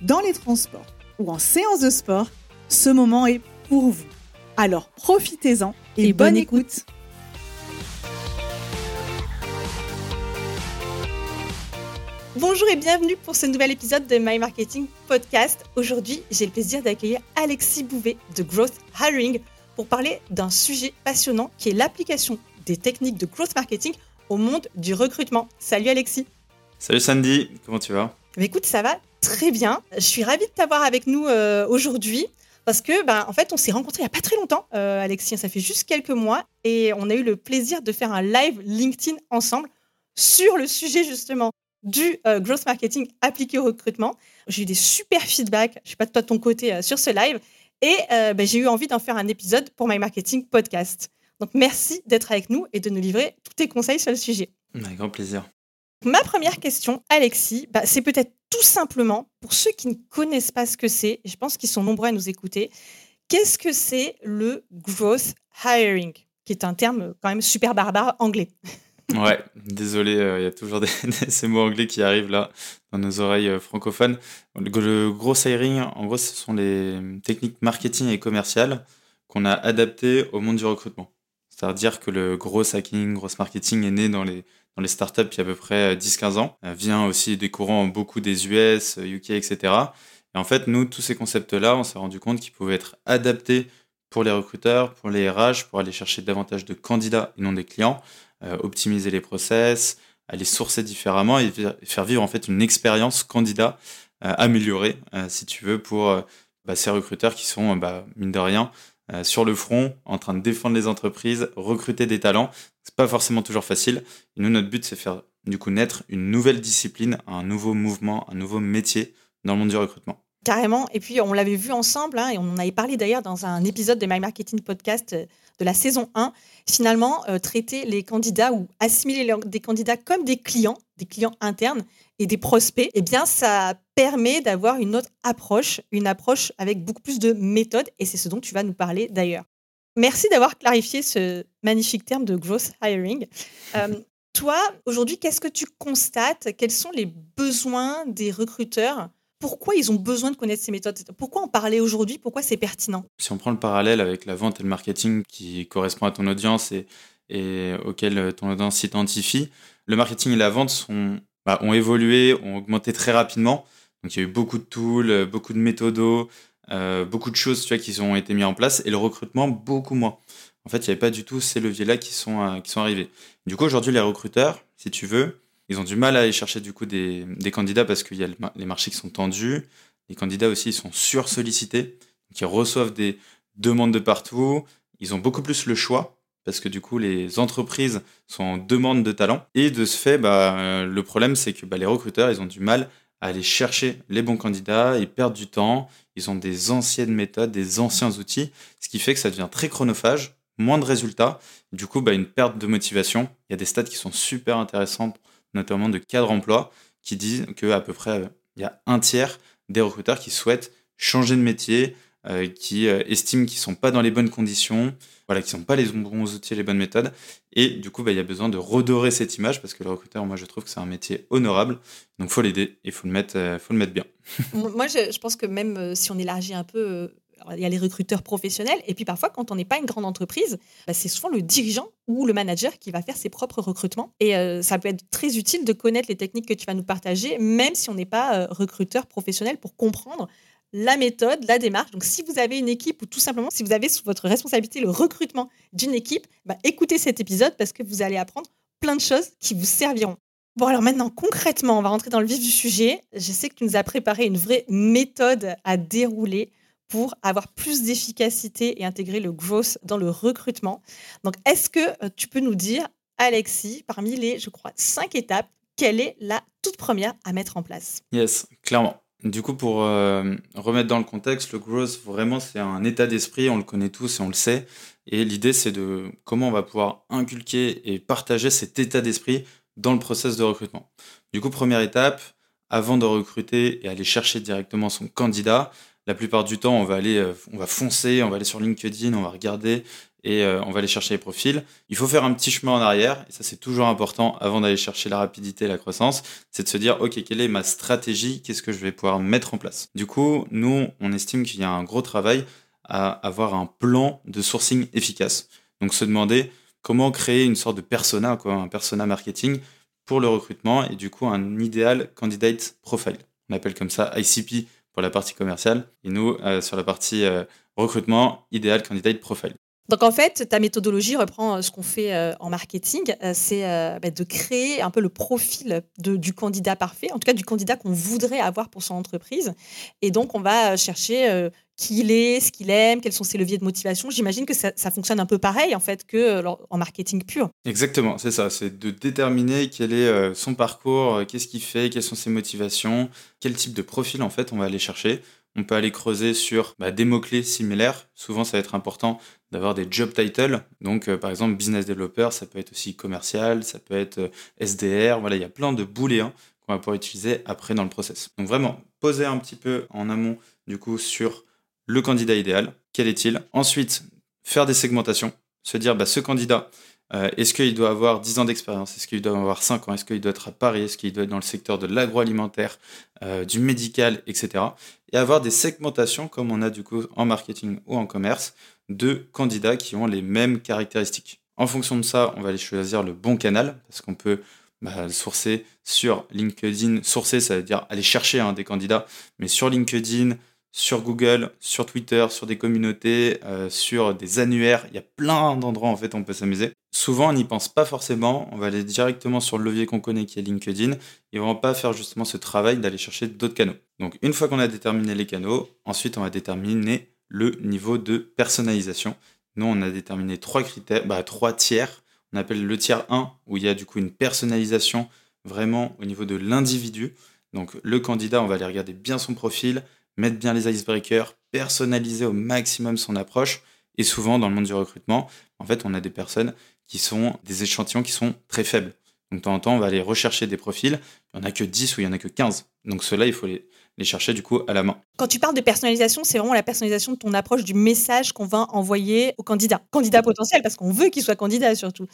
dans les transports ou en séance de sport, ce moment est pour vous. Alors profitez-en et, bonne, écoute. Bonjour et bienvenue pour ce nouvel épisode de My Marketing Podcast. Aujourd'hui, j'ai le plaisir d'accueillir Alexis Bouvet de Growth Hiring pour parler d'un sujet passionnant qui est l'application des techniques de growth marketing au monde du recrutement. Salut Alexis. Salut Sandy, comment tu vas? Écoute, ça va très bien. Je suis ravie de t'avoir avec nous euh, aujourd'hui parce que, ben, en fait, on s'est rencontrés il n'y a pas très longtemps, euh, Alexis. Ça fait juste quelques mois et on a eu le plaisir de faire un live LinkedIn ensemble sur le sujet justement du euh, growth marketing appliqué au recrutement. J'ai eu des super feedbacks, je ne sais pas de toi de ton côté, euh, sur ce live. Et euh, ben, j'ai eu envie d'en faire un épisode pour My Marketing Podcast. Donc merci d'être avec nous et de nous livrer tous tes conseils sur le sujet. Avec grand plaisir. Ma première question, Alexis, bah, c'est peut-être tout simplement, pour ceux qui ne connaissent pas ce que c'est, et je pense qu'ils sont nombreux à nous écouter, qu'est-ce que c'est le growth hiring, qui est un terme quand même super barbare anglais? Ouais, désolé, euh, il y a toujours ces mots anglais qui arrivent là dans nos oreilles euh, francophones. Le, gros hiring, en gros, ce sont les techniques marketing et commerciales qu'on a adaptées au monde du recrutement. C'est-à-dire que le gros hacking, gros marketing est né dans les, dans les startups il y a à peu près 10-15 ans, vient aussi des courants beaucoup des US, UK, etc. Et en fait, nous, tous ces concepts-là, on s'est rendu compte qu'ils pouvaient être adaptés pour les recruteurs, pour les RH, pour aller chercher davantage de candidats et non des clients, euh, optimiser les process, aller sourcer différemment et faire vivre en fait une expérience candidat euh, améliorée, euh, si tu veux, pour bah, ces recruteurs qui sont, bah, mine de rien, sur le front, en train de défendre les entreprises, recruter des talents. C'est pas forcément toujours facile. Et nous, notre but, c'est faire du coup naître une nouvelle discipline, un nouveau mouvement, un nouveau métier dans le monde du recrutement. Carrément. Et puis, on l'avait vu ensemble, hein, et on en avait parlé d'ailleurs dans un épisode de My Marketing Podcast euh, de la saison 1. Finalement, euh, traiter les candidats ou assimiler des candidats comme des clients, des clients internes et des prospects, eh bien, ça permet d'avoir une autre approche, une approche avec beaucoup plus de méthodes, et c'est ce dont tu vas nous parler d'ailleurs. Merci d'avoir clarifié ce magnifique terme de growth hiring. Euh, toi, aujourd'hui, qu'est-ce que tu constates? Quels sont les besoins des recruteurs pourquoi ils ont besoin de connaître ces méthodes? Pourquoi en parler aujourd'hui? Pourquoi c'est pertinent? Si on prend le parallèle avec la vente et le marketing qui correspond à ton audience et, auquel ton audience s'identifie, le marketing et la vente bah, ont évolué, ont augmenté très rapidement. Donc il y a eu beaucoup de tools, beaucoup de méthodos, euh, beaucoup de choses qui ont été mises en place et le recrutement beaucoup moins. En fait, il n'y avait pas du tout ces leviers-là qui, sont, euh, qui sont arrivés. Du coup, aujourd'hui, les recruteurs, si tu veux, ils ont du mal à aller chercher du coup des, candidats parce qu'il y a les marchés qui sont tendus. Les candidats aussi ils sont sursollicités. Ils reçoivent des demandes de partout. Ils ont beaucoup plus le choix parce que du coup les entreprises sont en demande de talent. Et de ce fait, bah, euh, le problème c'est que bah, les recruteurs ils ont du mal à aller chercher les bons candidats, ils perdent du temps, ils ont des anciennes méthodes, des anciens outils, ce qui fait que ça devient très chronophage, moins de résultats, du coup bah, une perte de motivation. Il y a des stats qui sont super intéressantes notamment de cadres emploi, qui disent qu'à peu près, euh, il y a un tiers des recruteurs qui souhaitent changer de métier, euh, qui euh, estiment qu'ils ne sont pas dans les bonnes conditions, voilà, qui ne pas les bons outils, les bonnes méthodes. Et du coup, bah, il y a besoin de redorer cette image parce que le recruteur, moi, je trouve que c'est un métier honorable. Donc, faut l'aider et faut, le mettre, faut le mettre bien. moi, je, pense que même si on élargit un peu il y a les recruteurs professionnels, et puis parfois, quand on n'est pas une grande entreprise, bah, c'est souvent le dirigeant ou le manager qui va faire ses propres recrutements. Et euh, ça peut être très utile de connaître les techniques que tu vas nous partager, même si on n'est pas euh, recruteur professionnel, pour comprendre la méthode, la démarche. Donc, si vous avez une équipe ou tout simplement si vous avez sous votre responsabilité le recrutement d'une équipe, bah, écoutez cet épisode parce que vous allez apprendre plein de choses qui vous serviront. Bon, alors maintenant, concrètement, on va rentrer dans le vif du sujet. Je sais que tu nous as préparé une vraie méthode à dérouler pour avoir plus d'efficacité et intégrer le growth dans le recrutement. Donc, est-ce que euh, tu peux nous dire, Alexis, parmi les, je crois, cinq étapes, quelle est la toute première à mettre en place? Yes, clairement. Du coup, pour euh, remettre dans le contexte, le growth, vraiment, c'est un état d'esprit, on le connaît tous et on le sait. Et l'idée, c'est de comment on va pouvoir inculquer et partager cet état d'esprit dans le process de recrutement. Du coup, première étape, avant de recruter et aller chercher directement son candidat, la plupart du temps, on va aller, euh, on va foncer, on va aller sur LinkedIn, on va regarder et euh, on va aller chercher les profils. Il faut faire un petit chemin en arrière, et ça c'est toujours important avant d'aller chercher la rapidité et la croissance, c'est de se dire, ok, quelle est ma stratégie, qu'est-ce que je vais pouvoir mettre en place? Du coup, nous, on estime qu'il y a un gros travail à avoir un plan de sourcing efficace. Donc se demander comment créer une sorte de persona, un persona marketing pour le recrutement et du coup un idéal candidate profile. On appelle comme ça ICP pour la partie commerciale et nous euh, sur la partie euh, recrutement, idéal candidate profile. Donc en fait, ta méthodologie reprend euh, ce qu'on fait en marketing, c'est bah, de créer un peu le profil du candidat parfait, en tout cas du candidat qu'on voudrait avoir pour son entreprise. Et donc on va chercher qui il est, ce qu'il aime, quels sont ses leviers de motivation. J'imagine que ça, fonctionne un peu pareil en fait que en marketing pur. Exactement, c'est ça, c'est de déterminer quel est son parcours, qu'est-ce qu'il fait, quelles sont ses motivations, quel type de profil en fait on va aller chercher. On peut aller creuser sur bah, des mots-clés similaires. Souvent, ça va être important d'avoir des job titles. Donc, euh, par exemple, business developer, ça peut être aussi commercial, ça peut être euh, SDR. Voilà, il y a plein de booléens qu'on va pouvoir utiliser après dans le process. Donc, vraiment, poser un petit peu en amont, du coup, sur le candidat idéal. Quel est-il? Ensuite, faire des segmentations. Se dire, bah, ce candidat, euh, est-ce qu'il doit avoir 10 ans d'expérience? Est-ce qu'il doit avoir 5 ans? Est-ce qu'il doit être à Paris? Est-ce qu'il doit être dans le secteur de l'agroalimentaire, du médical, etc. Et avoir des segmentations comme on a du coup en marketing ou en commerce de candidats qui ont les mêmes caractéristiques. En fonction de ça, on va aller choisir le bon canal parce qu'on peut bah, sourcer sur LinkedIn. Sourcer, ça veut dire aller chercher hein, des candidats, mais sur LinkedIn, sur Google, sur Twitter, sur des communautés, euh, sur des annuaires. Il y a plein d'endroits en fait où on peut s'amuser. Souvent, on n'y pense pas forcément. On va aller directement sur le levier qu'on connaît qui est LinkedIn et on va pas faire justement ce travail d'aller chercher d'autres canaux. Donc, une fois qu'on a déterminé les canaux, ensuite on va déterminer le niveau de personnalisation. Nous, on a déterminé trois critères, bah, trois tiers. On appelle le tiers 1, où il y a du coup une personnalisation vraiment au niveau de l'individu. Donc, le candidat, on va aller regarder bien son profil, mettre bien les icebreakers, personnaliser au maximum son approche. Et souvent, dans le monde du recrutement, en fait, on a des personnes qui sont des échantillons qui sont très faibles. Donc, de temps en temps, on va aller rechercher des profils. Il n'y en a que 10 ou il n'y en a que 15. Donc, ceux-là, il faut les, les chercher du coup à la main. Quand tu parles de personnalisation, c'est vraiment la personnalisation de ton approche du message qu'on va envoyer au candidat, candidat potentiel, parce qu'on veut qu'il soit candidat surtout.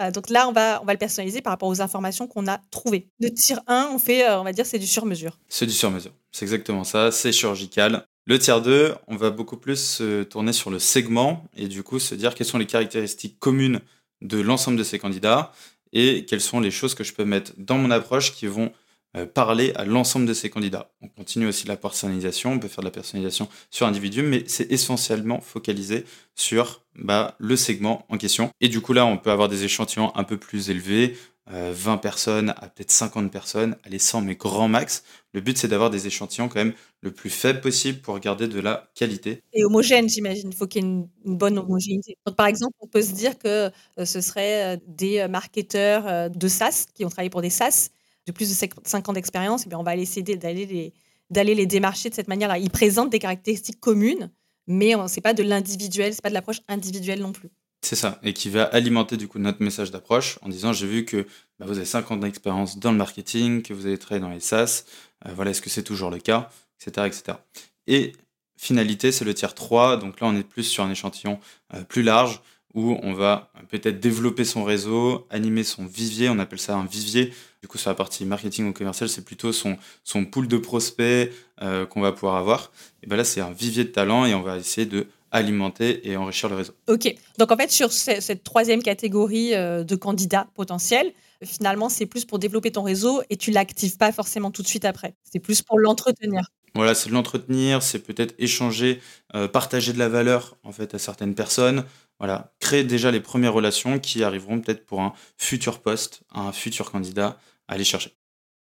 Euh, donc là, on va, on va le personnaliser par rapport aux informations qu'on a trouvées. Le tir 1, on fait, euh, on va dire, c'est du sur-mesure. C'est du sur-mesure, c'est exactement ça, c'est chirurgical. Le tiers 2, on va beaucoup plus se tourner sur le segment et du coup se dire quelles sont les caractéristiques communes de l'ensemble de ces candidats et quelles sont les choses que je peux mettre dans mon approche qui vont parler à l'ensemble de ces candidats. On continue aussi la personnalisation, on peut faire de la personnalisation sur individu, mais c'est essentiellement focalisé sur bah, le segment en question. Et du coup là, on peut avoir des échantillons un peu plus élevés, 20 euh, personnes à peut-être 50 personnes, allez 100 mais grand max. Le but c'est d'avoir des échantillons quand même le plus faible possible pour garder de la qualité. Et homogène j'imagine, il faut qu'il y ait une, bonne homogénéité. Par exemple, on peut se dire que euh, ce serait des marketeurs de SaaS qui ont travaillé pour des SaaS de plus de 5 ans d'expérience, eh on va essayer d'aller les, d'aller les démarcher de cette manière-là. Ils présentent des caractéristiques communes, mais ce n'est pas de l'individuel, c'est pas de l'approche individuelle non plus. C'est ça, et qui va alimenter du coup notre message d'approche en disant j'ai vu que bah, vous avez 5 ans d'expérience dans le marketing, que vous avez travaillé dans les SaaS, euh, voilà, est-ce que c'est toujours le cas, etc. etc. Et finalité, c'est le tiers 3, donc là on est plus sur un échantillon euh, plus large où on va peut-être développer son réseau, animer son vivier, on appelle ça un vivier. Du coup, sur la partie marketing ou commercial, c'est plutôt son, son pool de prospects euh, qu'on va pouvoir avoir. Et ben là, c'est un vivier de talent et on va essayer de alimenter et enrichir le réseau. Ok, donc en fait, sur cette troisième catégorie euh, de candidats potentiels, finalement, c'est plus pour développer ton réseau et tu l'actives pas forcément tout de suite après. C'est plus pour l'entretenir. Voilà, c'est de l'entretenir, c'est peut-être échanger, euh, partager de la valeur en fait à certaines personnes. Voilà, créer déjà les premières relations qui arriveront peut-être pour un futur poste, un futur candidat aller chercher.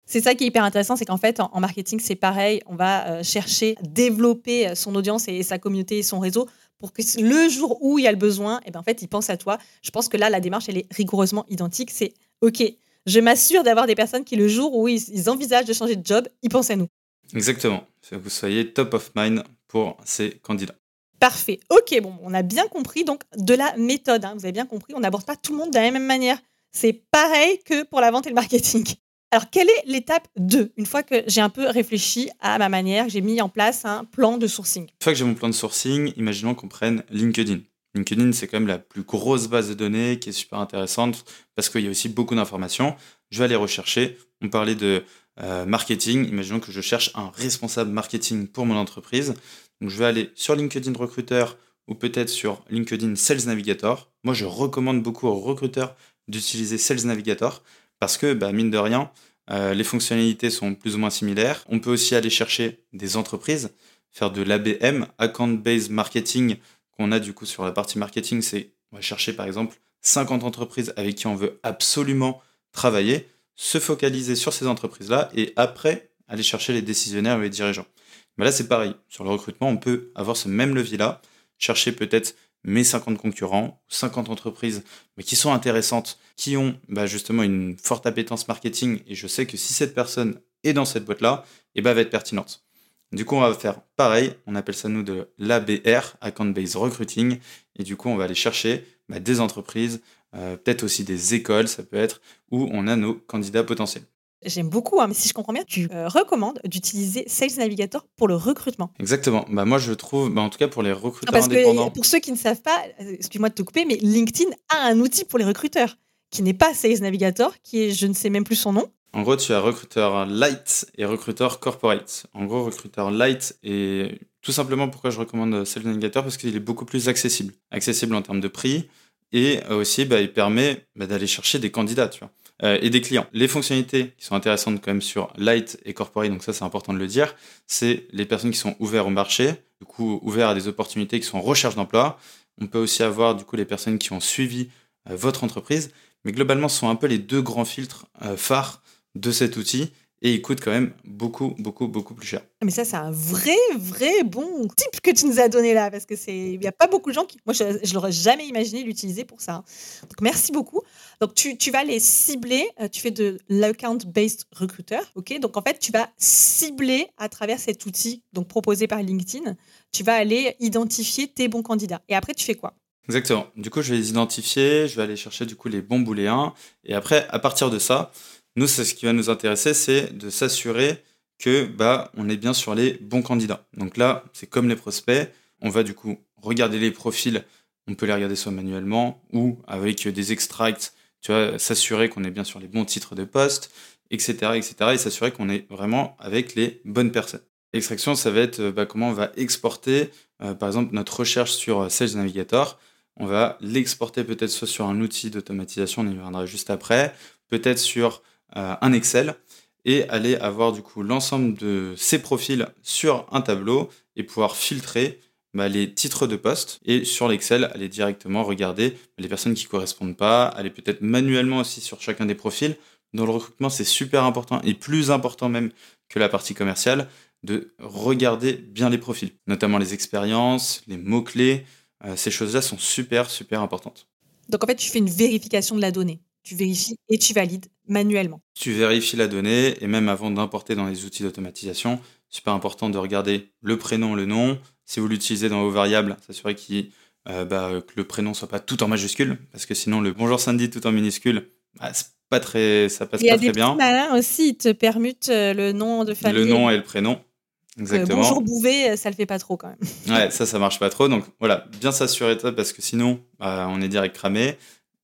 C'est ça qui est hyper intéressant, c'est qu'en fait, en marketing, c'est pareil. On va euh, chercher développer son audience et sa communauté et son réseau pour que le jour où il y a le besoin, et eh ben en fait, il pense à toi. Je pense que là, la démarche, elle est rigoureusement identique. C'est OK, je m'assure d'avoir des personnes qui, le jour où ils, envisagent de changer de job, ils pensent à nous. Exactement. Que vous soyez top of mind pour ces candidats. Parfait. Ok, bon, on a bien compris donc de la méthode. Hein. vous avez bien compris, on n'aborde pas tout le monde de la même manière. C'est pareil que pour la vente et le marketing. Alors, quelle est l'étape 2 Une fois que j'ai un peu réfléchi à ma manière, j'ai mis en place un plan de sourcing? Une fois que j'ai mon plan de sourcing, imaginons qu'on prenne LinkedIn. LinkedIn, c'est quand même la plus grosse base de données qui est super intéressante parce qu'il y a aussi beaucoup d'informations. Je vais aller rechercher. On parlait de euh, marketing. Imaginons que je cherche un responsable marketing pour mon entreprise. Donc, je vais aller sur LinkedIn Recruiter ou peut-être sur LinkedIn Sales Navigator. Moi, je recommande beaucoup aux recruteurs d'utiliser Sales Navigator parce que, bah, mine de rien, euh, les fonctionnalités sont plus ou moins similaires. On peut aussi aller chercher des entreprises, faire de l'ABM, Account Based Marketing, qu'on a du coup sur la partie marketing, c'est on va chercher par exemple 50 entreprises avec qui on veut absolument travailler, se focaliser sur ces entreprises-là et après aller chercher les décisionnaires et les dirigeants. Mais là, c'est pareil. Sur le recrutement, on peut avoir ce même levier-là, chercher peut-être mes 50 concurrents, 50 entreprises mais qui sont intéressantes, qui ont bah, justement une forte appétence marketing, et je sais que si cette personne est dans cette boîte-là, et eh ben, elle va être pertinente. Du coup, on va faire pareil, on appelle ça nous de l'ABR, Account Based Recruiting, et du coup, on va aller chercher bah, des entreprises, euh, peut-être aussi des écoles, ça peut être, où on a nos candidats potentiels. J'aime beaucoup, hein, mais si je comprends bien, tu euh, recommandes d'utiliser Sales Navigator pour le recrutement. Exactement. Bah, moi, je trouve, bah, en tout cas pour les recruteurs Parce indépendants. Que, pour ceux qui ne savent pas, euh, excuse-moi de te couper, mais LinkedIn a un outil pour les recruteurs qui n'est pas Sales Navigator, qui est, je ne sais même plus son nom. En gros, tu as recruteur light et recruteur corporate. En gros, recruteur light et tout simplement pourquoi je recommande Sales Navigator parce qu'il est beaucoup plus accessible. Accessible en termes de prix et aussi bah, il permet d'aller chercher des candidats, tu vois. Euh, et des clients. Les fonctionnalités qui sont intéressantes quand même sur Light et Corporate, donc ça c'est important de le dire, c'est les personnes qui sont ouvertes au marché, du coup ouvertes à des opportunités qui sont en recherche d'emploi. On peut aussi avoir du coup les personnes qui ont suivi euh, votre entreprise, mais globalement ce sont un peu les deux grands filtres euh, phares de cet outil et il coûte quand même beaucoup, beaucoup, beaucoup plus cher. Mais ça, c'est un vrai, vrai bon tip que tu nous as donné là, parce que c'est, il n'y a pas beaucoup de gens qui, moi, je, ne l'aurais jamais imaginé l'utiliser pour ça. Donc, merci beaucoup. Donc, tu, tu vas les cibler. Euh, tu fais de l'account-based recruiter, ok? Donc, en fait, tu vas cibler à travers cet outil, donc proposé par LinkedIn. Tu vas aller identifier tes bons candidats. Et après, tu fais quoi? Exactement. Du coup, je vais les identifier. Je vais aller chercher du coup les bons booléens. Et après, à partir de ça, nous, ce qui va nous intéresser, c'est de s'assurer que bah, on est bien sur les bons candidats. Donc là, c'est comme les prospects, on va du coup regarder les profils, on peut les regarder soit manuellement ou avec des extracts, tu vois, s'assurer qu'on est bien sur les bons titres de poste, etc., etc., et s'assurer qu'on est vraiment avec les bonnes personnes. Extraction, ça va être bah, comment on va exporter, euh, par exemple, notre recherche sur Sales Navigator. On va l'exporter peut-être soit sur un outil d'automatisation, on y reviendra juste après, peut-être sur euh, un Excel et aller avoir du coup l'ensemble de ces profils sur un tableau et pouvoir filtrer bah, les titres de poste et sur l'Excel aller directement regarder les personnes qui correspondent pas, aller peut-être manuellement aussi sur chacun des profils. Dans le recrutement, c'est super important et plus important même que la partie commerciale de regarder bien les profils, notamment les expériences, les mots-clés. Euh, ces choses-là sont super, super importantes. Donc en fait, tu fais une vérification de la donnée tu vérifies et tu valides manuellement. Tu vérifies la donnée et même avant d'importer dans les outils d'automatisation, super important de regarder le prénom, le nom. Si vous l'utilisez dans vos variables, s'assurer euh, bah, que le prénom soit pas tout en majuscule, parce que sinon le bonjour Sandy tout en minuscule, bah, pas très, ça passe pas très bien. Il y a des aussi, ils te permutent euh, le nom de famille. Le nom et le prénom. Exactement. bonjour Bouvet, ça le fait pas trop quand même. ouais, ça, ça marche pas trop. Donc voilà, bien s'assurer de ça parce que sinon, bah, on est direct cramé.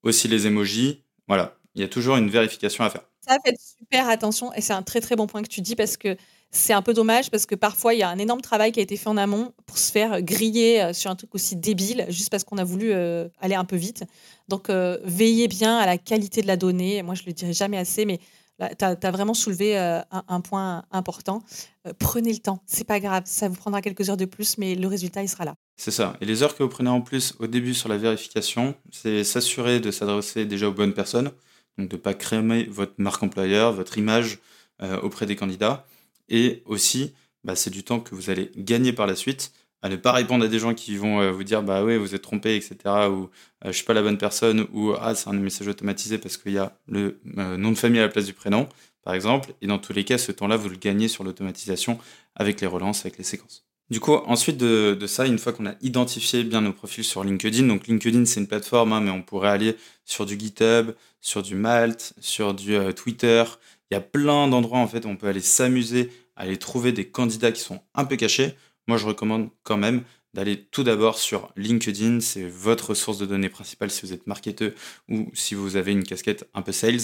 Aussi les emojis, voilà, il y a toujours une vérification à faire. Ça, faites super attention et c'est un très très bon point que tu dis parce que c'est un peu dommage parce que parfois il y a un énorme travail qui a été fait en amont pour se faire griller euh, sur un truc aussi débile juste parce qu'on a voulu euh, aller un peu vite. Donc euh, veillez bien à la qualité de la donnée. Moi je le dirai jamais assez, mais tu as, vraiment soulevé euh, un, point important. Euh, prenez le temps, c'est pas grave, ça vous prendra quelques heures de plus, mais le résultat, il sera là. C'est ça. Et les heures que vous prenez en plus au début sur la vérification, c'est s'assurer de s'adresser déjà aux bonnes personnes, donc de ne pas créer votre marque employeur, votre image euh, auprès des candidats. Et aussi, bah, c'est du temps que vous allez gagner par la suite ne pas répondre à des gens qui vont euh, vous dire bah ouais vous êtes trompé etc ou je euh, je suis pas la bonne personne ou ah c'est un message automatisé parce qu'il y a le euh, nom de famille à la place du prénom par exemple. Et dans tous les cas ce temps-là vous le gagnez sur l'automatisation avec les relances avec les séquences. Du coup ensuite de, ça une fois qu'on a identifié bien nos profils sur LinkedIn donc LinkedIn c'est une plateforme hein, mais on pourrait aller sur du GitHub sur du Malt sur du Twitter. Il y a plein d'endroits en fait où on peut aller s'amuser aller trouver des candidats qui sont un peu cachés moi, je recommande quand même d'aller tout d'abord sur LinkedIn. C'est votre source de données principale si vous êtes marketeur ou si vous avez une casquette un peu sales.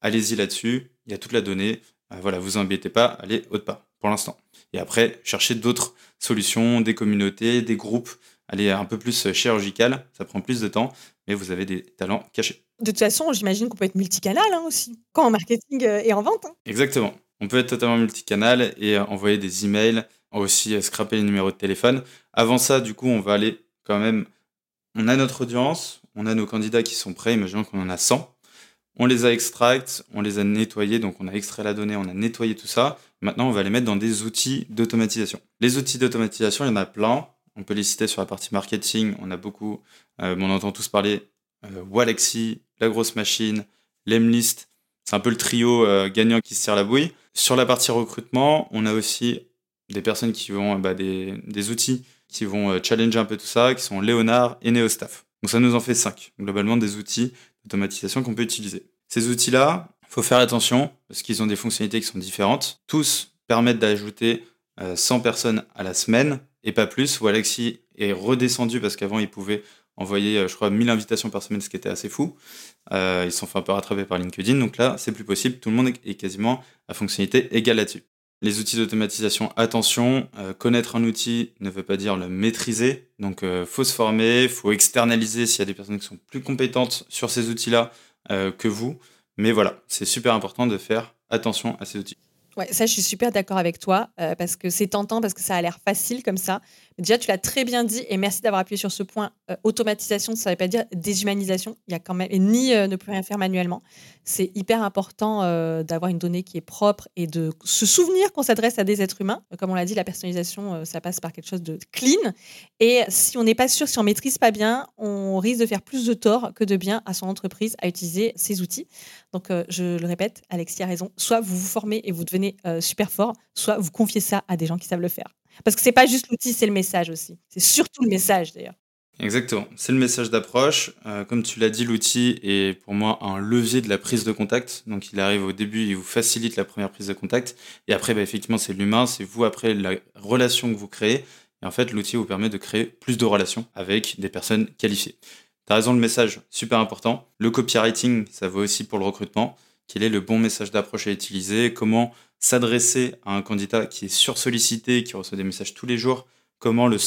Allez-y là-dessus. Il y a toute la donnée. Euh, voilà, vous embêtez pas. Allez haut de pas pour l'instant. Et après, cherchez d'autres solutions, des communautés, des groupes. Allez un peu plus chirurgical. Ça prend plus de temps, mais vous avez des talents cachés. De toute façon, j'imagine qu'on peut être multicanal hein, aussi, quand en marketing euh, et en vente. Hein. Exactement. On peut être totalement multicanal et envoyer des emails, aussi scraper les numéros de téléphone. Avant ça, du coup, on va aller quand même. On a notre audience, on a nos candidats qui sont prêts, imaginons qu'on en a 100. On les a extracts, on les a nettoyés, donc on a extrait la donnée, on a nettoyé tout ça. Maintenant, on va les mettre dans des outils d'automatisation. Les outils d'automatisation, il y en a plein. On peut les citer sur la partie marketing. On a beaucoup, euh, on entend tous parler euh, Walaxy, la grosse machine, Lemlist. C'est un peu le trio euh, gagnant qui se tire la bouille. Sur la partie recrutement, on a aussi des personnes qui vont, bah, des, outils qui vont euh, challenger un peu tout ça, qui sont Léonard et NeoStaff. Donc ça nous en fait cinq, globalement des outils d'automatisation qu'on peut utiliser. Ces outils-là, il faut faire attention parce qu'ils ont des fonctionnalités qui sont différentes. Tous permettent d'ajouter 100 euh, personnes à la semaine et pas plus. Walaxy est redescendu parce qu'avant il pouvait envoyer, euh, je crois, 1000 invitations par semaine, ce qui était assez fou. ils sont fait un peu rattraper par LinkedIn, donc là c'est plus possible. Tout le monde est quasiment à fonctionnalité égale là-dessus. Les outils d'automatisation, attention, euh, connaître un outil ne veut pas dire le maîtriser. Donc, il euh, faut se former, faut externaliser s'il y a des personnes qui sont plus compétentes sur ces outils-là euh, que vous. Mais voilà, c'est super important de faire attention à ces outils. Ouais, ça, je suis super d'accord avec toi parce que c'est tentant, parce que ça a l'air facile comme ça. Déjà, tu l'as très bien dit et merci d'avoir appuyé sur ce point. Euh, automatisation, ça ne veut pas dire déshumanisation. Il y a quand même, ni euh, ne plus rien faire manuellement. C'est hyper important euh, d'avoir une donnée qui est propre et de se souvenir qu'on s'adresse à des êtres humains. Comme on l'a dit, la personnalisation, ça passe par quelque chose de clean. Et si on n'est pas sûr, si on maîtrise pas bien, on risque de faire plus de tort que de bien à son entreprise à utiliser ces outils. Donc, je le répète, Alexis a raison. Soit vous vous formez et vous devenez super fort, soit vous confiez ça à des gens qui savent le faire. Parce que c'est pas juste l'outil, c'est le message aussi. C'est surtout le message d'ailleurs. Exactement, c'est le message d'approche. Euh, comme tu l'as dit, l'outil est pour moi un levier de la prise de contact. Donc il arrive au début, il vous facilite la première prise de contact. Et après, bah, effectivement, c'est l'humain, c'est vous après la relation que vous créez. Et en fait, l'outil vous permet de créer plus de relations avec des personnes qualifiées. Tu as raison, le message, super important. Le copywriting, ça vaut aussi pour le recrutement. Quel est le bon message d'approche à utiliser? Comment s'adresser à un candidat qui est sursollicité, qui reçoit des messages tous les jours, comment le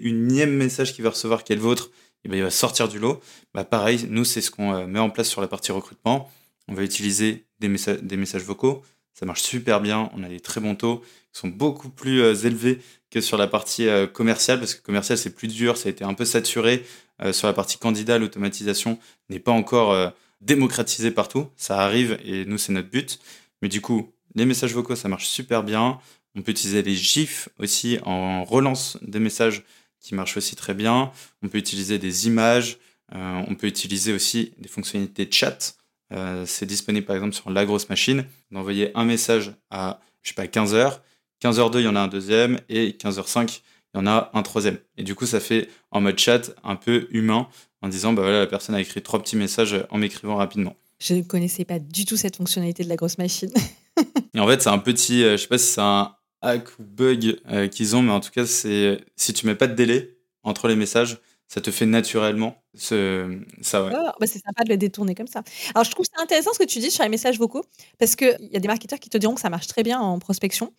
unième message qu'il va recevoir qui est le vôtre, eh ben, il va sortir du lot. Bah, pareil, nous, c'est ce qu'on euh, met en place sur la partie recrutement. On va utiliser des, messages, des messages vocaux. Ça marche super bien. On a des très bons taux qui sont beaucoup plus euh, élevés que sur la partie euh, commerciale, parce que commercial, c'est plus dur, ça a été un peu saturé. sur la partie candidat, l'automatisation n'est pas encore démocratisée partout. Ça arrive et nous, c'est notre but. Mais du coup, les messages vocaux, ça marche super bien. On peut utiliser les GIFs aussi en relance des messages qui marchent aussi très bien. On peut utiliser des images. Euh, on peut utiliser aussi des fonctionnalités de chat. Euh, c'est disponible par exemple sur la grosse machine. D'envoyer un message à, je sais pas, 15h. 15h02, il y en a un deuxième. Et 15h05, il y en a un troisième. Et du coup, ça fait en mode chat un peu humain en disant, bah voilà, la personne a écrit trois petits messages en m'écrivant rapidement. Je ne connaissais pas du tout cette fonctionnalité de la grosse machine. Et en fait, c'est un petit, euh, je sais pas si c'est un hack ou bug euh, qu'ils ont, mais en tout cas, c'est si tu mets pas de délai entre les messages, ça te fait naturellement ce, ça. Bah c'est sympa de le détourner comme ça. Alors, je trouve ça intéressant ce que tu dis sur les messages vocaux, parce qu'il y a des marketeurs qui te diront que ça marche très bien en prospection.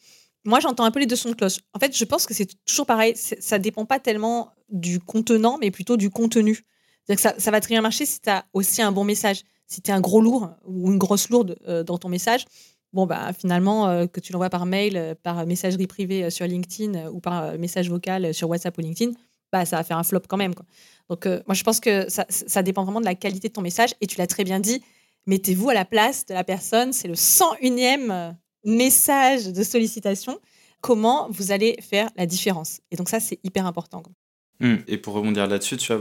Moi, j'entends un peu les deux sons de cloche. En fait, je pense que c'est toujours pareil. Ça dépend pas tellement du contenant, mais plutôt du contenu. Que ça, va très bien marcher si tu as aussi un bon message. si tu es un gros lourd ou une grosse lourde dans ton message, bon, bah, finalement, que tu l'envoies par mail, par messagerie privée sur LinkedIn ou par message vocal sur WhatsApp ou LinkedIn, bah, ça va faire un flop quand même. Quoi. Donc, moi, je pense que ça, ça, dépend vraiment de la qualité de ton message. Et tu l'as très bien dit, mettez-vous à la place de la personne. C'est le 101e message de sollicitation. Comment vous allez faire la différence? Et donc, ça, c'est hyper important. Mmh. Et pour rebondir là-dessus, tu as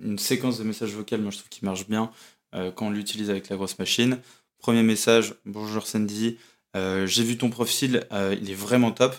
une séquence de messages vocaux, moi, je trouve qui marche bien quand on l'utilise avec la grosse machine. Premier message, bonjour Sandy, euh, j'ai vu ton profil, euh, il est vraiment top.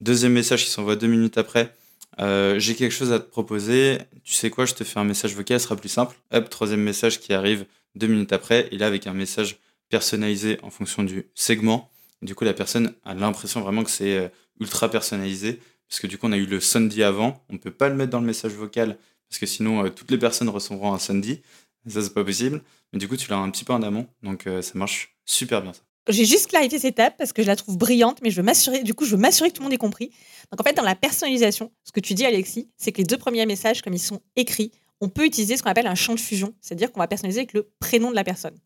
Deuxième message qui s'envoie deux minutes après, euh, j'ai quelque chose à te proposer, tu sais quoi, je te fais un message vocal, ce sera plus simple. Hop, troisième message qui arrive deux minutes après, et là avec un message personnalisé en fonction du segment. Du coup, la personne a l'impression vraiment que c'est ultra personnalisé, parce que du coup, on a eu le Sandy avant, on ne peut pas le mettre dans le message vocal, parce que sinon, toutes les personnes recevront un Sandy. Ça, c'est pas possible. Mais du coup, tu l'as un petit peu en amont. Donc, euh, ça marche super bien. J'ai juste clarifié cette étape parce que je la trouve brillante, mais je veux m'assurer, du coup, je veux m'assurer que tout le monde ait compris. Donc, en fait, dans la personnalisation, ce que tu dis, Alexis, c'est que les deux premiers messages, comme ils sont écrits, on peut utiliser ce qu'on appelle un champ de fusion, c'est-à-dire qu'on va personnaliser avec le prénom de la personne.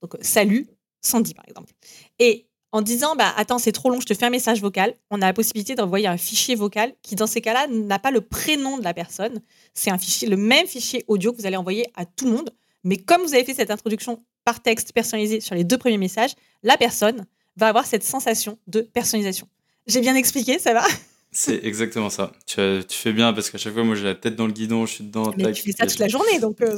Donc, salut, Sandy, par exemple. Et en disant bah attends c'est trop long je te fais un message vocal on a la possibilité d'envoyer un fichier vocal qui dans ces cas-là n'a pas le prénom de la personne c'est un fichier le même fichier audio que vous allez envoyer à tout le monde mais comme vous avez fait cette introduction par texte personnalisé sur les deux premiers messages, la personne va avoir cette sensation de personnalisation. J'ai bien expliqué, ça va? C'est exactement ça. Tu, fais bien parce qu'à chaque fois, moi, j'ai la tête dans le guidon, je suis dedans. Mais tu fais ça toute la journée, donc. Euh,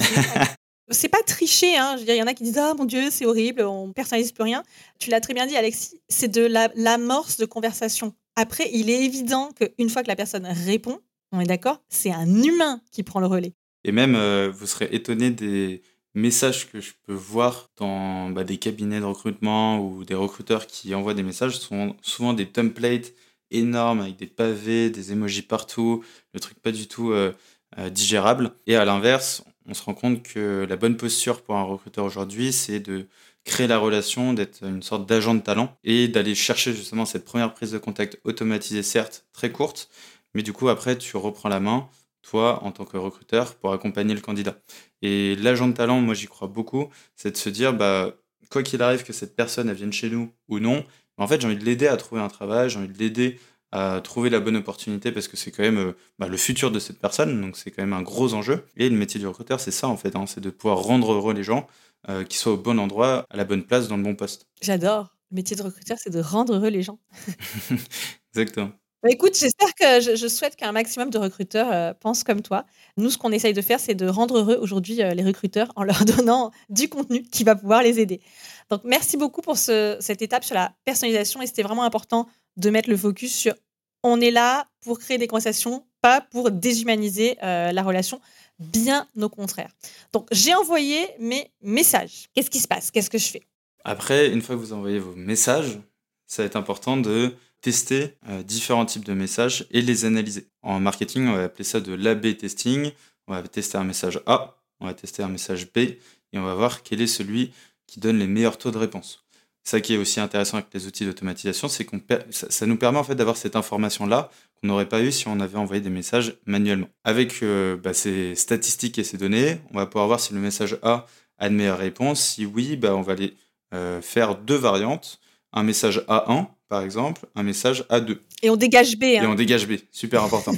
c'est pas tricher, hein. il y en a qui disent Ah mon Dieu, c'est horrible, on personnalise plus rien. Tu l'as très bien dit, Alexis, c'est de l'amorce de conversation. Après, il est évident qu'une fois que la personne répond, on est d'accord, c'est un humain qui prend le relais. Et même, euh, vous serez étonné des, messages que je peux voir dans bah, des cabinets de recrutement ou des recruteurs qui envoient des messages sont souvent des templates énormes avec des pavés, des emojis partout, le truc pas du tout euh, euh, digérable. Et à l'inverse, on se rend compte que la bonne posture pour un recruteur aujourd'hui, c'est de créer la relation, d'être une sorte d'agent de talent et d'aller chercher justement cette première prise de contact automatisée, certes très courte, mais du coup après tu reprends la main, toi, en tant que recruteur, pour accompagner le candidat. Et l'agent de talent, moi, j'y crois beaucoup, c'est de se dire, bah, quoi qu'il arrive que cette personne, elle vienne chez nous ou non, en fait, j'ai envie de l'aider à trouver un travail, j'ai envie de l'aider à trouver la bonne opportunité parce que c'est quand même euh, bah, le futur de cette personne, donc c'est quand même un gros enjeu. Et le métier du recruteur, c'est ça en fait, hein, c'est de pouvoir rendre heureux les gens, euh, qui soient au bon endroit, à la bonne place, dans le bon poste. J'adore. Le métier de recruteur, c'est de rendre heureux les gens. Exactement. Bah, écoute, j'espère que je, souhaite qu'un maximum de recruteurs euh, pensent comme toi. Nous, ce qu'on essaye de faire, c'est de rendre heureux aujourd'hui euh, les recruteurs en leur donnant du contenu qui va pouvoir les aider. Donc, merci beaucoup pour cette étape sur la personnalisation. Et c'était vraiment important de mettre le focus sur on est là pour créer des conversations, pas pour déshumaniser euh, la relation. Bien au contraire. Donc, j'ai envoyé mes messages. Qu'est-ce qui se passe? Qu'est-ce que je fais? Après, une fois que vous envoyez vos messages, ça va être important de tester euh, différents types de messages et les analyser. En marketing, on va appeler ça de l'AB testing. On va tester un message A, on va tester un message B et on va voir quel est celui qui donne les meilleurs taux de réponse. Ça qui est aussi intéressant avec les outils d'automatisation, c'est qu'on ça, nous permet en fait d'avoir cette information-là qu'on n'aurait pas eu si on avait envoyé des messages manuellement. Avec euh, bah, ces statistiques et ces données, on va pouvoir voir si le message A a de meilleures réponses. Si oui, bah, on va aller euh, faire deux variantes. Un message A1 par exemple, un message A2. Et on dégage B. Hein. Et on dégage B, super important.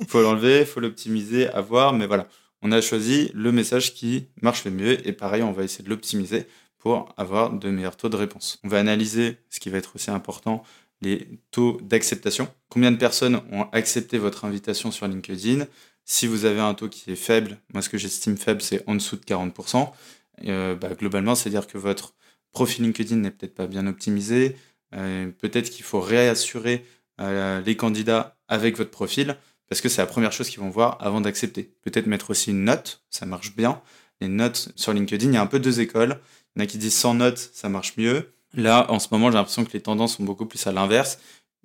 Il faut l'enlever, il faut l'optimiser, à voir, mais voilà. On a choisi le message qui marche le mieux et pareil, on va essayer de l'optimiser pour avoir de meilleurs taux de réponse. On va analyser, ce qui va être aussi important, les taux d'acceptation. Combien de personnes ont accepté votre invitation sur LinkedIn? Si vous avez un taux qui est faible, moi ce que j'estime faible, c'est en dessous de 40%. Euh, bah, globalement, c'est-à-dire que votre profil LinkedIn n'est peut-être pas bien optimisé, peut-être qu'il faut réassurer euh, les candidats avec votre profil, parce que c'est la première chose qu'ils vont voir avant d'accepter. Peut-être mettre aussi une note, ça marche bien. Les notes sur LinkedIn, il y a un peu deux écoles. Il y en a qui disent sans notes, ça marche mieux. Là, en ce moment, j'ai l'impression que les tendances sont beaucoup plus à l'inverse.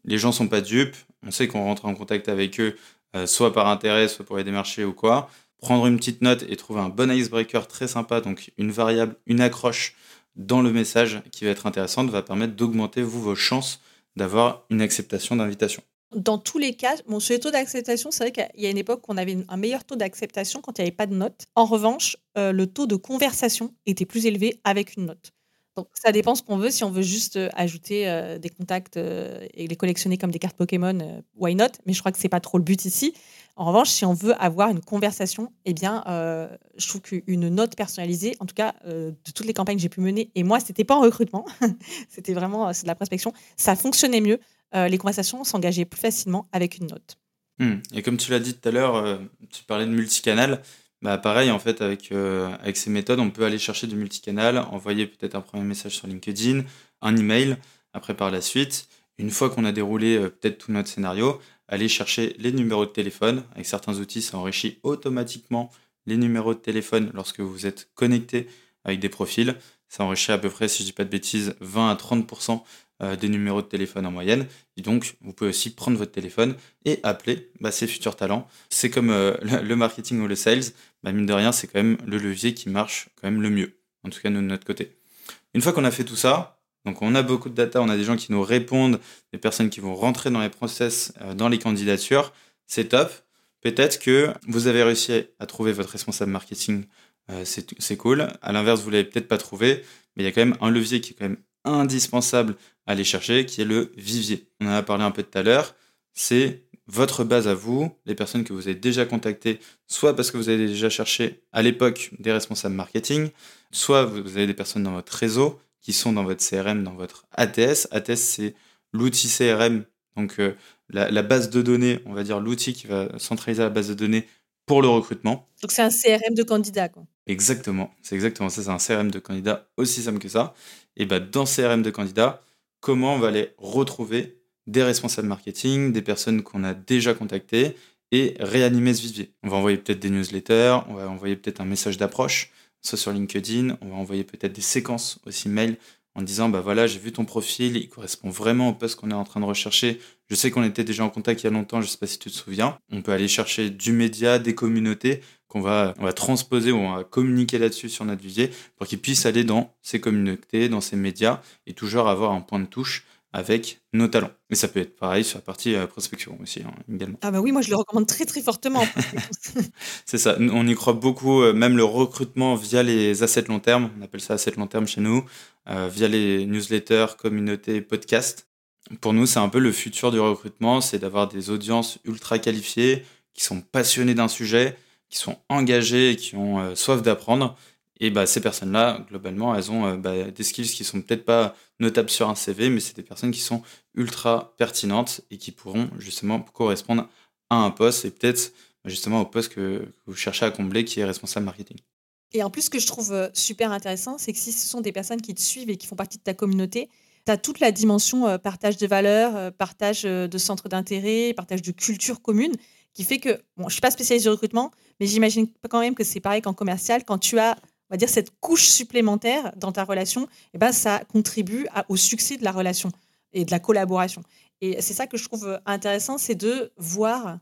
Les gens sont pas dupes. On sait qu'on rentre en contact avec eux, euh, soit par intérêt, soit pour les démarcher ou quoi. Prendre une petite note et trouver un bon icebreaker très sympa, donc une variable, une accroche dans le message qui va être intéressante va permettre d'augmenter vous vos chances d'avoir une acceptation d'invitation. Dans tous les cas, bon, sur les taux d'acceptation, c'est vrai qu'il y a une époque où on avait un meilleur taux d'acceptation quand il n'y avait pas de notes. En revanche, euh, le taux de conversation était plus élevé avec une note. Donc ça dépend ce qu'on veut. Si on veut juste euh, ajouter euh, des contacts et les collectionner comme des cartes Pokémon, why not? Mais je crois que c'est pas trop le but ici. En revanche, si on veut avoir une conversation, eh bien, je trouve qu'une note personnalisée, en tout cas de toutes les campagnes que j'ai pu mener, et moi, c'était pas en recrutement, c'était vraiment de la prospection, ça fonctionnait mieux. les conversations s'engageaient plus facilement avec une note. Hmm. Et comme tu l'as dit tout à l'heure, tu parlais de multicanal. Bah pareil, en fait, avec, avec ces méthodes, on peut aller chercher du multicanal, envoyer peut-être un premier message sur LinkedIn, un email, après par la suite, une fois qu'on a déroulé peut-être tout notre scénario, aller chercher les numéros de téléphone. Avec certains outils, ça enrichit automatiquement les numéros de téléphone lorsque vous êtes connecté avec des profils. Ça enrichit à peu près, si je dis pas de bêtises, 20 à 30% euh, des numéros de téléphone en moyenne. Et donc, vous pouvez aussi prendre votre téléphone et appeler bah, ces futurs talents. C'est comme euh, le marketing ou le sales. Bah, mine de rien, c'est quand même le levier qui marche quand même le mieux. En tout cas, nous, de notre côté. Une fois qu'on a fait tout ça, donc on a beaucoup de data, on a des gens qui nous répondent, des personnes qui vont rentrer dans les process, euh, dans les candidatures. C'est top. Peut-être que vous avez réussi à trouver votre responsable marketing, euh, c'est cool. À l'inverse, vous l'avez peut-être pas trouvé, mais il y a quand même un levier qui est quand même indispensable à aller chercher, qui est le vivier. On en a parlé un peu tout à l'heure. C'est votre base à vous, les personnes que vous avez déjà contactées, soit parce que vous avez déjà cherché à l'époque des responsables marketing, soit vous avez des personnes dans votre réseau qui sont dans votre CRM, dans votre ATS. ATS, c'est l'outil CRM, donc euh, la, base de données, on va dire l'outil qui va centraliser la base de données pour le recrutement. Donc c'est un CRM de candidat, quoi. Exactement, c'est exactement ça, c'est un CRM de candidat aussi simple que ça. Et bah, dans CRM de candidat, comment on va aller retrouver des responsables marketing, des personnes qu'on a déjà contactées et réanimer ce vivier. On va envoyer peut-être des newsletters, on va envoyer peut-être un message d'approche, soit sur LinkedIn, on va envoyer peut-être des séquences aussi mail en disant bah voilà j'ai vu ton profil il correspond vraiment au poste qu'on est en train de rechercher. Je sais qu'on était déjà en contact il y a longtemps je sais pas si tu te souviens. On peut aller chercher du média des communautés qu'on va on va transposer ou on va communiquer là-dessus sur notre vivier pour qu'ils puissent aller dans ces communautés dans ces médias et toujours avoir un point de touche avec nos talents. Mais ça peut être pareil sur la partie euh, prospection aussi, hein, également. Ah bah oui, moi je le recommande très très fortement. c'est ça, on y croit beaucoup, euh, même le recrutement via les assets long terme, on appelle ça assets long terme chez nous, euh, via les newsletters, communautés, podcasts. Pour nous, c'est un peu le futur du recrutement, c'est d'avoir des audiences ultra qualifiées, qui sont passionnées d'un sujet, qui sont engagées et qui ont soif d'apprendre. Et bah, ces personnes-là, globalement, elles ont euh, bah, des skills qui sont peut-être pas notables sur un CV, mais c'est des personnes qui sont ultra pertinentes et qui pourront justement correspondre à un poste et peut-être justement au poste que, vous cherchez à combler qui est responsable marketing. Et en plus, ce que je trouve euh, super intéressant, c'est que si ce sont des personnes qui te suivent et qui font partie de ta communauté, tu as toute la dimension euh, partage de valeurs, partage de centres d'intérêt, partage de culture commune, qui fait que, bon, je ne suis pas spécialiste du recrutement, mais j'imagine quand même que c'est pareil qu'en commercial, quand tu as on va dire, cette couche supplémentaire dans ta relation, eh ben, ça contribue au succès de la relation et de la collaboration. Et c'est ça que je trouve intéressant, c'est de voir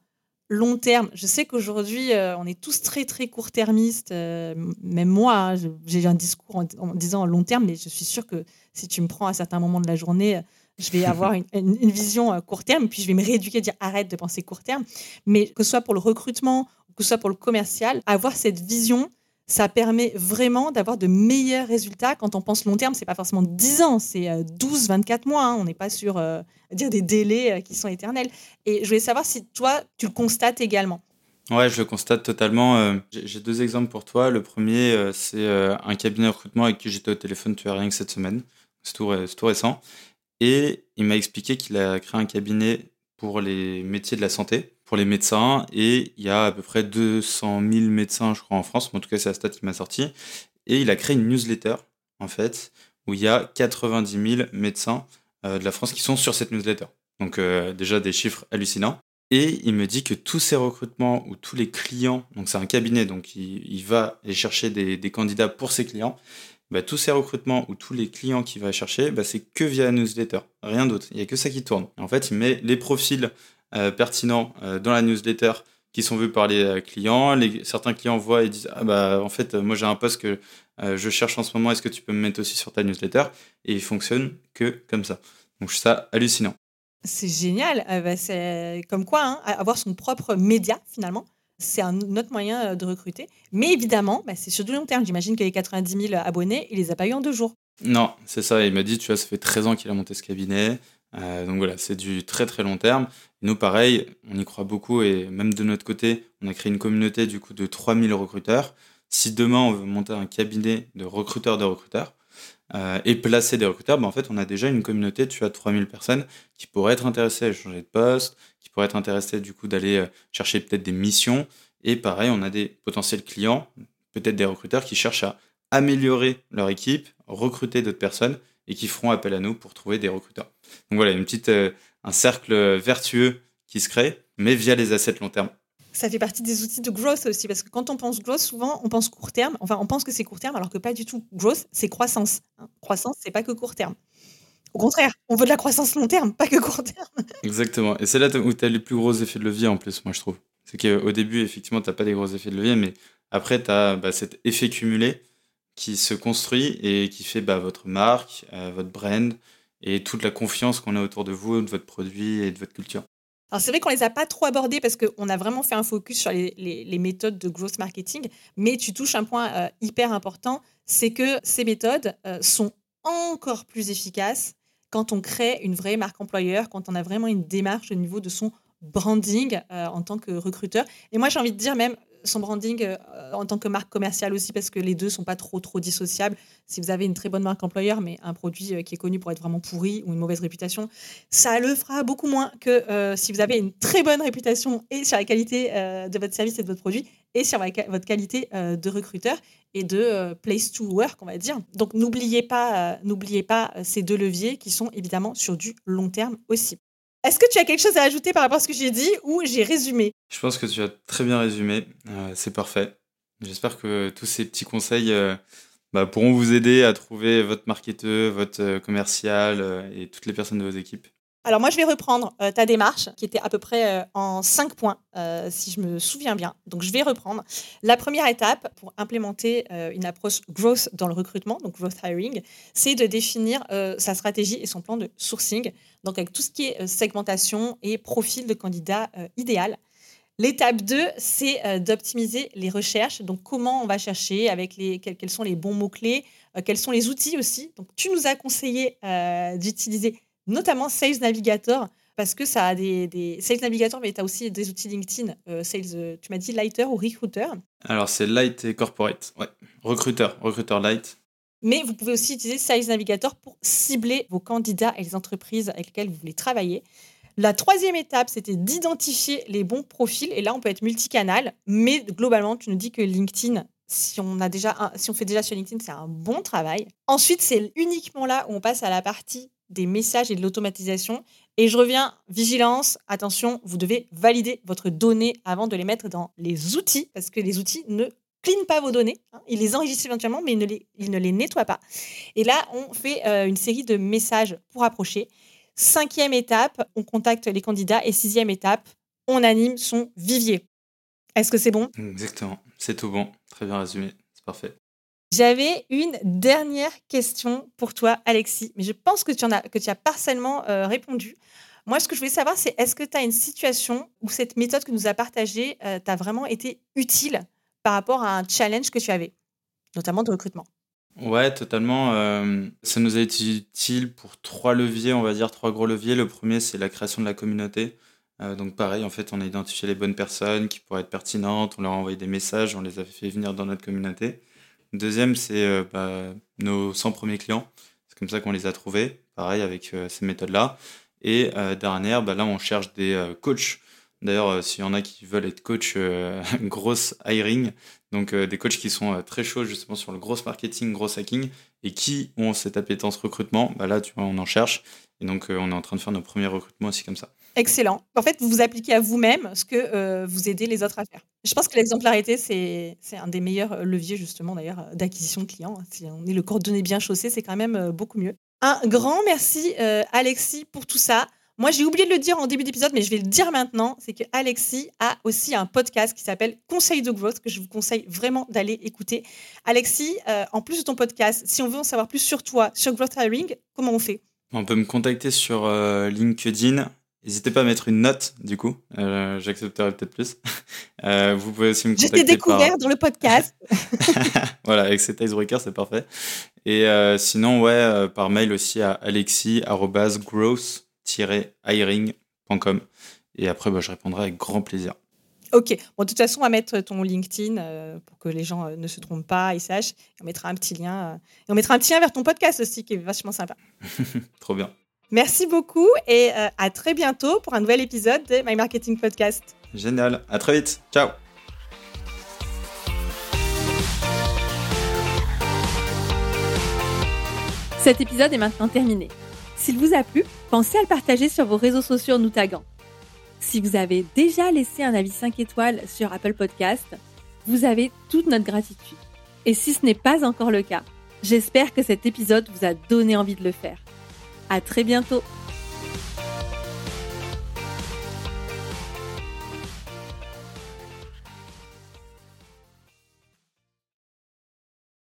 long terme. Je sais qu'aujourd'hui, euh, on est tous très, très court-termistes. Euh, même moi, hein, j'ai un discours en, disant long terme, mais je suis sûre que si tu me prends à certains moments de la journée, je vais avoir une, une, vision euh, court terme, puis je vais me rééduquer, dire arrête de penser court terme. Mais que ce soit pour le recrutement, que ce soit pour le commercial, avoir cette vision ça permet vraiment d'avoir de meilleurs résultats. Quand on pense long terme, c'est pas forcément 10 ans, c'est 12, euh, 24 mois. Hein. On n'est pas sur euh, dire des délais euh, qui sont éternels. Et je voulais savoir si toi, tu le constates également. Ouais, je le constate totalement. J'ai deux exemples pour toi. Le premier, c'est un cabinet de recrutement avec qui j'étais au téléphone, tu as rien que cette semaine. C'est tout, tout, récent. Et il m'a expliqué qu'il a créé un cabinet pour les métiers de la santé pour les médecins et il y a à peu près 200 000 médecins, je crois, en France. en tout cas, c'est la stat qui m'a sorti. Et il a créé une newsletter, en fait, où il y a 90 000 médecins euh, de la France qui sont sur cette newsletter. Donc, euh, déjà des chiffres hallucinants. Et il me dit que tous ces recrutements ou tous les clients, donc c'est un cabinet, donc il, va aller chercher des, candidats pour ses clients, bah, tous ces recrutements ou tous les clients qu'il va chercher, bah, c'est que via la newsletter, rien d'autre. Il n'y a que ça qui tourne. en fait, il met les profils pertinents euh, dans la newsletter qui sont vus par les euh, clients. certains clients voient et disent ah bah en fait moi j'ai un poste que je cherche en ce moment, est-ce que tu peux me mettre aussi sur ta newsletter? Et il fonctionne que comme ça. Donc ça hallucinant. C'est génial. Euh, bah, c'est comme quoi, hein, avoir son propre média, finalement, c'est un autre moyen euh, de recruter. Mais évidemment, bah, c'est sur du long terme. J'imagine que les 90 000 abonnés, il les a pas eu en deux jours. Non, c'est ça. Il m'a dit, tu vois, ça fait 13 ans qu'il a monté ce cabinet. Euh, donc voilà, c'est du très très long terme. nous, pareil, on y croit beaucoup et même de notre côté, on a créé une communauté du coup de 3000 recruteurs. Si demain on veut monter un cabinet de recruteurs de recruteurs, euh, et placer des recruteurs, ben en fait, on a déjà une communauté, tu as 3000 personnes qui pourraient être intéressées à changer de poste, qui pourraient être intéressées du coup d'aller euh, chercher peut-être des missions. Et pareil, on a des potentiels clients, peut-être des recruteurs qui cherchent à améliorer leur équipe, recruter d'autres personnes et qui feront appel à nous pour trouver des recruteurs. Donc voilà, une petite, euh, un cercle vertueux qui se crée, mais via les assets long terme ça fait partie des outils de growth aussi, parce que quand on pense growth, souvent on pense court terme, enfin on pense que c'est court terme, alors que pas du tout. Growth, c'est croissance. Hein. Croissance, c'est pas que court terme. Au contraire, on veut de la croissance long terme, pas que court terme. Exactement. Et c'est là où tu as les plus gros effets de levier en plus, moi je trouve. C'est qu'au début, effectivement, tu n'as pas des gros effets de levier, mais après, tu as bah, cet effet cumulé qui se construit et qui fait bah, votre marque, euh, votre brand et toute la confiance qu'on a autour de vous, de votre produit et de votre culture. Alors c'est vrai qu'on les a pas trop abordés parce qu'on a vraiment fait un focus sur les, méthodes de growth marketing, mais tu touches un point euh, hyper important, c'est que ces méthodes euh, sont encore plus efficaces quand on crée une vraie marque employeur, quand on a vraiment une démarche au niveau de son branding en tant que recruteur. Et moi j'ai envie de dire même son branding euh, en tant que marque commerciale aussi, parce que les deux sont pas trop, trop dissociables. Si vous avez une très bonne marque employeur, mais un produit euh, qui est connu pour être vraiment pourri ou une mauvaise réputation, ça le fera beaucoup moins que euh, si vous avez une très bonne réputation et sur la qualité de votre service et de votre produit et sur votre qualité de recruteur et de place to work, on va dire. Donc n'oubliez pas, n'oubliez pas ces deux leviers qui sont évidemment sur du long terme aussi. Est-ce que tu as quelque chose à ajouter par rapport à ce que j'ai dit ou j'ai résumé? Je pense que tu as très bien résumé. Euh, c'est parfait. J'espère que tous ces petits conseils euh, bah, pourront vous aider à trouver votre marketeur, votre euh, commercial et toutes les personnes de vos équipes. Alors moi, je vais reprendre euh, ta démarche qui était à peu près euh, en cinq points, euh, si je me souviens bien. Donc je vais reprendre. La première étape pour implémenter une approche growth dans le recrutement, donc growth hiring, c'est de définir sa stratégie et son plan de sourcing, donc avec tout ce qui est segmentation et profil de candidat idéal. L'étape 2, c'est d'optimiser les recherches. Donc, comment on va chercher, avec les, quels, sont les bons mots-clés, quels sont les outils aussi. Donc, tu nous as conseillé d'utiliser notamment Sales Navigator, parce que ça a des, Sales Navigator, mais tu as aussi des outils LinkedIn. Euh, sales, euh, tu m'as dit Lighter ou Recruiter Alors, c'est Light et Corporate. Ouais. Recruteur, Recruiter Light. Mais vous pouvez aussi utiliser Sales Navigator pour cibler vos candidats et les entreprises avec lesquelles vous voulez travailler. La troisième étape, c'était d'identifier les bons profils. Et là, on peut être multicanal, mais globalement, tu nous dis que LinkedIn, si on, a déjà si on fait déjà sur LinkedIn, c'est un bon travail. Ensuite, c'est uniquement là où on passe à la partie des messages et de l'automatisation. Et je reviens, vigilance, attention, vous devez valider votre donnée avant de les mettre dans les outils, parce que les outils ne cleanent pas vos données. Hein. Ils les enregistrent éventuellement, mais ils ne les, ils ne les nettoient pas. Et là, on fait euh, une série de messages pour approcher. Cinquième étape, on contacte les candidats. Et sixième étape, on anime son vivier. Est-ce que c'est bon? Exactement, c'est tout bon. Très bien résumé, c'est parfait. J'avais une dernière question pour toi, Alexis, mais je pense que tu, en as, que tu as partiellement euh, répondu. Moi, ce que je voulais savoir, c'est est-ce que tu as une situation où cette méthode que nous a partagée euh, t'a vraiment été utile par rapport à un challenge que tu avais, notamment de recrutement? Ouais, totalement. Euh, ça nous a été utile pour trois leviers, on va dire trois gros leviers. Le premier, c'est la création de la communauté. donc pareil, en fait, on a identifié les bonnes personnes qui pourraient être pertinentes, on leur a envoyé des messages, on les a fait venir dans notre communauté. Deuxième, c'est euh, bah, nos 100 premiers clients. C'est comme ça qu'on les a trouvés, pareil avec euh, ces méthodes-là. Et euh, dernière, bah, là, on cherche des coachs. D'ailleurs, s'il y en a qui veulent être coach, grosse hiring, donc des coachs qui sont très chauds justement sur le gros marketing, gros hacking, et qui ont cette appétence recrutement, bah là, tu vois, on en cherche. Et donc, on est en train de faire nos premiers recrutements aussi comme ça. Excellent. En fait, vous vous appliquez à vous-même ce que euh, vous aidez les autres à faire. Je pense que l'exemplarité, c'est un des meilleurs leviers, justement, d'ailleurs, d'acquisition de clients. Si on est le coordonné bien chaussé, c'est quand même euh, beaucoup mieux. Un grand merci, euh, Alexis, pour tout ça. Moi, j'ai oublié de le dire en début d'épisode, mais je vais le dire maintenant. C'est que Alexis a aussi un podcast qui s'appelle Conseil de growth, que je vous conseille vraiment d'aller écouter. Alexis, en plus de ton podcast, si on veut en savoir plus sur toi, sur Growth Hiring, comment on fait? On peut me contacter sur LinkedIn N'hésitez pas à mettre une note, du coup. Euh, j'accepterai peut-être plus. Euh, vous pouvez aussi me contacter. Je t'ai découvert dans le podcast. voilà, avec cet icebreaker, c'est parfait. Et euh, sinon, ouais, par mail aussi à alexis-growth-hiring.com. Et après, bah, je répondrai avec grand plaisir. Ok. Bon, de toute façon, on va mettre ton LinkedIn pour que les gens ne se trompent pas et sachent. On mettra un petit lien. et on mettra un petit lien vers ton podcast aussi, qui est vachement sympa. Trop bien. Merci beaucoup et euh, à très bientôt pour un nouvel épisode de My Marketing Podcast. Génial, à très vite. Ciao. Cet épisode est maintenant terminé. S'il vous a plu, pensez à le partager sur vos réseaux sociaux en nous taguant. Si vous avez déjà laissé un avis 5 étoiles sur Apple Podcast, vous avez toute notre gratitude. Et si ce n'est pas encore le cas, j'espère que cet épisode vous a donné envie de le faire. À très bientôt